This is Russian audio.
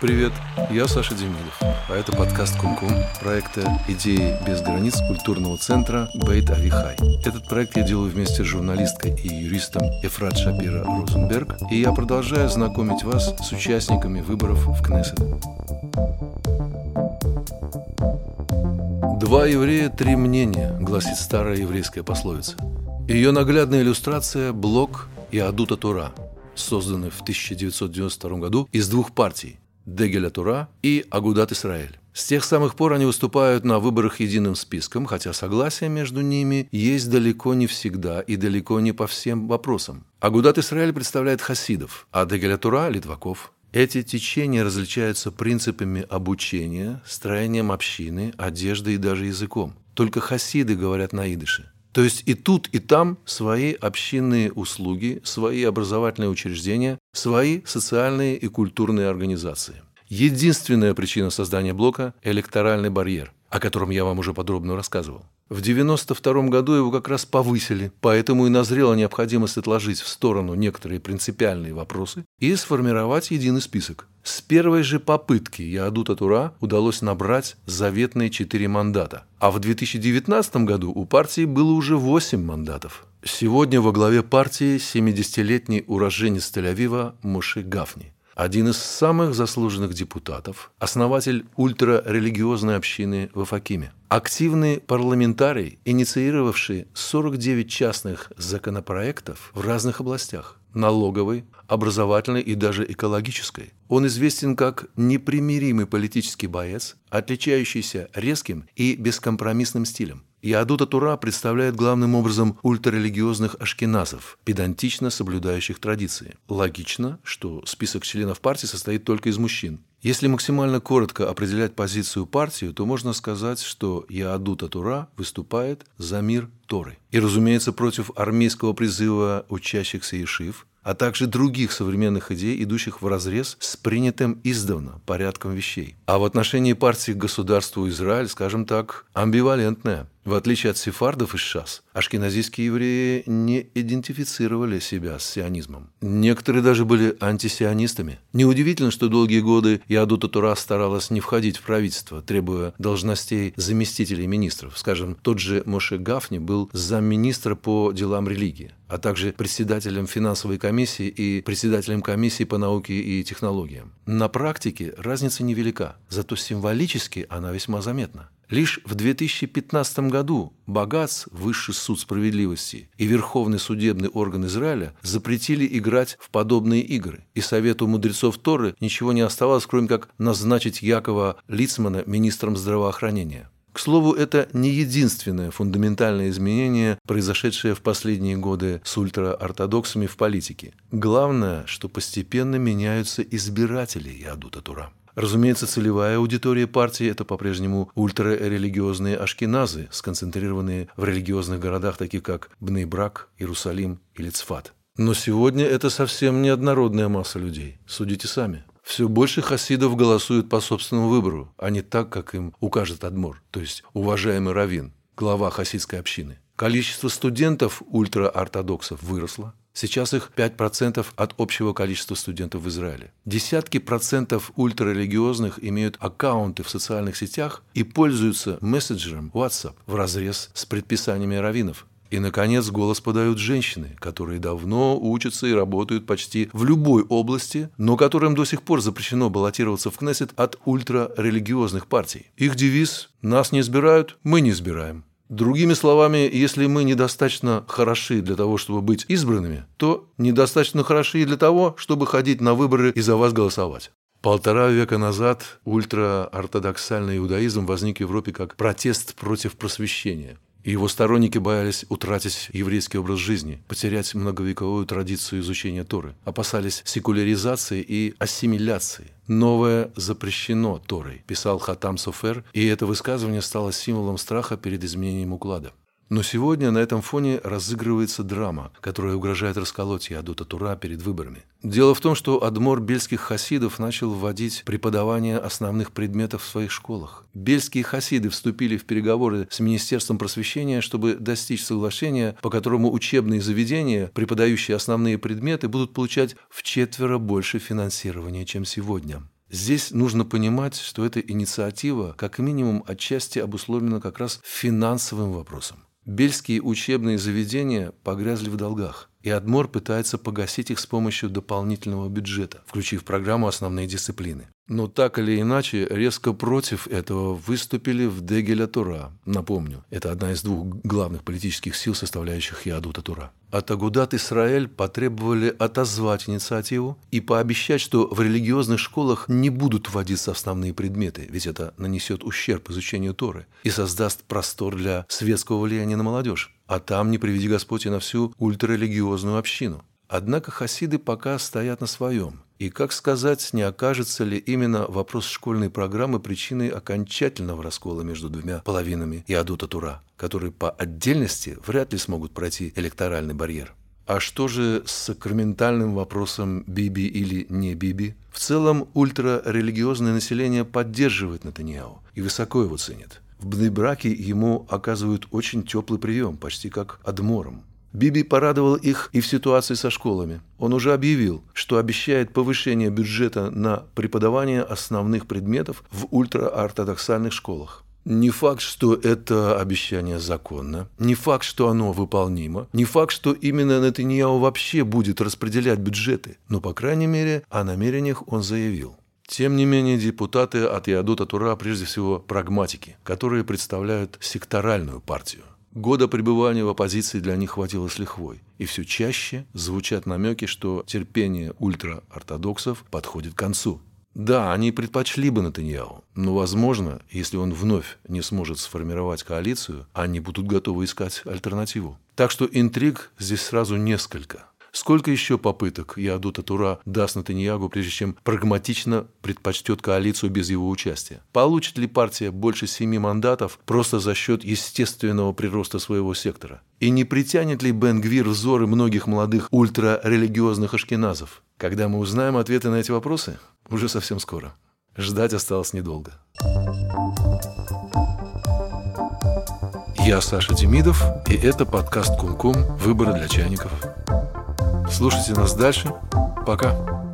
Привет, я Саша Демидов, а это подкаст Кумкум проекта «Идеи без границ» культурного центра Бейт Авихай. Этот проект я делаю вместе с журналисткой и юристом Эфрат Шапира Розенберг, и я продолжаю знакомить вас с участниками выборов в Кнессет. «Два еврея, три мнения», гласит старая еврейская пословица. Ее наглядная иллюстрация – блок и Адута Тура, созданный в 1992 году из двух партий Дегеля Тура и Агудат Исраэль. С тех самых пор они выступают на выборах единым списком, хотя согласие между ними есть далеко не всегда и далеко не по всем вопросам. Агудат Исраэль представляет хасидов, а Дегеля Тура – литваков. Эти течения различаются принципами обучения, строением общины, одеждой и даже языком. Только хасиды говорят на идыше – то есть и тут, и там свои общинные услуги, свои образовательные учреждения, свои социальные и культурные организации. Единственная причина создания блока – электоральный барьер, о котором я вам уже подробно рассказывал. В 1992 году его как раз повысили, поэтому и назрела необходимость отложить в сторону некоторые принципиальные вопросы и сформировать единый список. С первой же попытки Яадута Тура удалось набрать заветные четыре мандата, а в 2019 году у партии было уже восемь мандатов. Сегодня во главе партии 70-летний уроженец Тель-Авива Муши Гафни один из самых заслуженных депутатов, основатель ультрарелигиозной общины в Афакиме, активный парламентарий, инициировавший 49 частных законопроектов в разных областях – налоговой, образовательной и даже экологической. Он известен как непримиримый политический боец, отличающийся резким и бескомпромиссным стилем. Иадута Тура представляет главным образом ультрарелигиозных ашкеназов, педантично соблюдающих традиции. Логично, что список членов партии состоит только из мужчин. Если максимально коротко определять позицию партии, то можно сказать, что Яадута Тура выступает за мир Торы. И, разумеется, против армейского призыва учащихся Ешив, а также других современных идей, идущих вразрез с принятым издавна порядком вещей. А в отношении партии к государству Израиль, скажем так, амбивалентная. В отличие от сефардов из ШАС, ашкеназийские евреи не идентифицировали себя с сионизмом. Некоторые даже были антисионистами. Неудивительно, что долгие годы Ядута Тура старалась не входить в правительство, требуя должностей заместителей министров. Скажем, тот же Моше Гафни был замминистра по делам религии, а также председателем финансовой комиссии и председателем комиссии по науке и технологиям. На практике разница невелика, зато символически она весьма заметна. Лишь в 2015 году Багац, Высший суд справедливости и Верховный судебный орган Израиля запретили играть в подобные игры, и Совету мудрецов Торы ничего не оставалось, кроме как назначить Якова Лицмана министром здравоохранения. К слову, это не единственное фундаментальное изменение, произошедшее в последние годы с ультраортодоксами в политике. Главное, что постепенно меняются избиратели Ядута Тура. Разумеется, целевая аудитория партии – это по-прежнему ультрарелигиозные ашкеназы, сконцентрированные в религиозных городах, таких как Бнейбрак, Иерусалим или Цфат. Но сегодня это совсем не однородная масса людей. Судите сами. Все больше хасидов голосуют по собственному выбору, а не так, как им укажет Адмор, то есть уважаемый Равин, глава хасидской общины. Количество студентов ультраортодоксов выросло, Сейчас их 5% от общего количества студентов в Израиле. Десятки процентов ультрарелигиозных имеют аккаунты в социальных сетях и пользуются мессенджером WhatsApp в разрез с предписаниями раввинов. И, наконец, голос подают женщины, которые давно учатся и работают почти в любой области, но которым до сих пор запрещено баллотироваться в Кнессет от ультрарелигиозных партий. Их девиз «Нас не избирают, мы не избираем». Другими словами, если мы недостаточно хороши для того, чтобы быть избранными, то недостаточно хороши и для того, чтобы ходить на выборы и за вас голосовать. Полтора века назад ультраортодоксальный иудаизм возник в Европе как протест против просвещения – и его сторонники боялись утратить еврейский образ жизни, потерять многовековую традицию изучения Торы, опасались секуляризации и ассимиляции. «Новое запрещено Торой», писал Хатам Софер, и это высказывание стало символом страха перед изменением уклада. Но сегодня на этом фоне разыгрывается драма, которая угрожает расколоть Ядута Тура перед выборами. Дело в том, что Адмор бельских хасидов начал вводить преподавание основных предметов в своих школах. Бельские хасиды вступили в переговоры с Министерством просвещения, чтобы достичь соглашения, по которому учебные заведения, преподающие основные предметы, будут получать в четверо больше финансирования, чем сегодня. Здесь нужно понимать, что эта инициатива как минимум отчасти обусловлена как раз финансовым вопросом. Бельские учебные заведения погрязли в долгах, и Адмор пытается погасить их с помощью дополнительного бюджета, включив в программу основные дисциплины. Но так или иначе, резко против этого выступили в Дегеля Тура. Напомню, это одна из двух главных политических сил, составляющих Ядута Тура. От Агудат Исраэль потребовали отозвать инициативу и пообещать, что в религиозных школах не будут вводиться основные предметы, ведь это нанесет ущерб изучению Торы и создаст простор для светского влияния на молодежь. А там, не приведи Господь, и на всю ультрарелигиозную общину. Однако хасиды пока стоят на своем. И как сказать, не окажется ли именно вопрос школьной программы причиной окончательного раскола между двумя половинами и Адута Тура, которые по отдельности вряд ли смогут пройти электоральный барьер? А что же с сакраментальным вопросом Биби или не Биби? В целом ультрарелигиозное население поддерживает Натаньяу и высоко его ценит. В Бнебраке ему оказывают очень теплый прием, почти как адмором. Биби порадовал их и в ситуации со школами. Он уже объявил, что обещает повышение бюджета на преподавание основных предметов в ультраортодоксальных школах. Не факт, что это обещание законно, не факт, что оно выполнимо, не факт, что именно Нетаньяу вообще будет распределять бюджеты, но, по крайней мере, о намерениях он заявил. Тем не менее, депутаты от Иадута Тура прежде всего прагматики, которые представляют секторальную партию. Года пребывания в оппозиции для них хватило с лихвой. И все чаще звучат намеки, что терпение ультраортодоксов подходит к концу. Да, они предпочли бы Натаньяу, но, возможно, если он вновь не сможет сформировать коалицию, они будут готовы искать альтернативу. Так что интриг здесь сразу несколько. Сколько еще попыток Яадута Тура даст Натаньягу, прежде чем прагматично предпочтет коалицию без его участия? Получит ли партия больше семи мандатов просто за счет естественного прироста своего сектора? И не притянет ли Бен Гвир взоры многих молодых ультрарелигиозных ашкеназов? Когда мы узнаем ответы на эти вопросы, уже совсем скоро. Ждать осталось недолго. Я Саша Демидов, и это подкаст «Кум-Кум. Выборы для чайников». Слушайте нас дальше. Пока.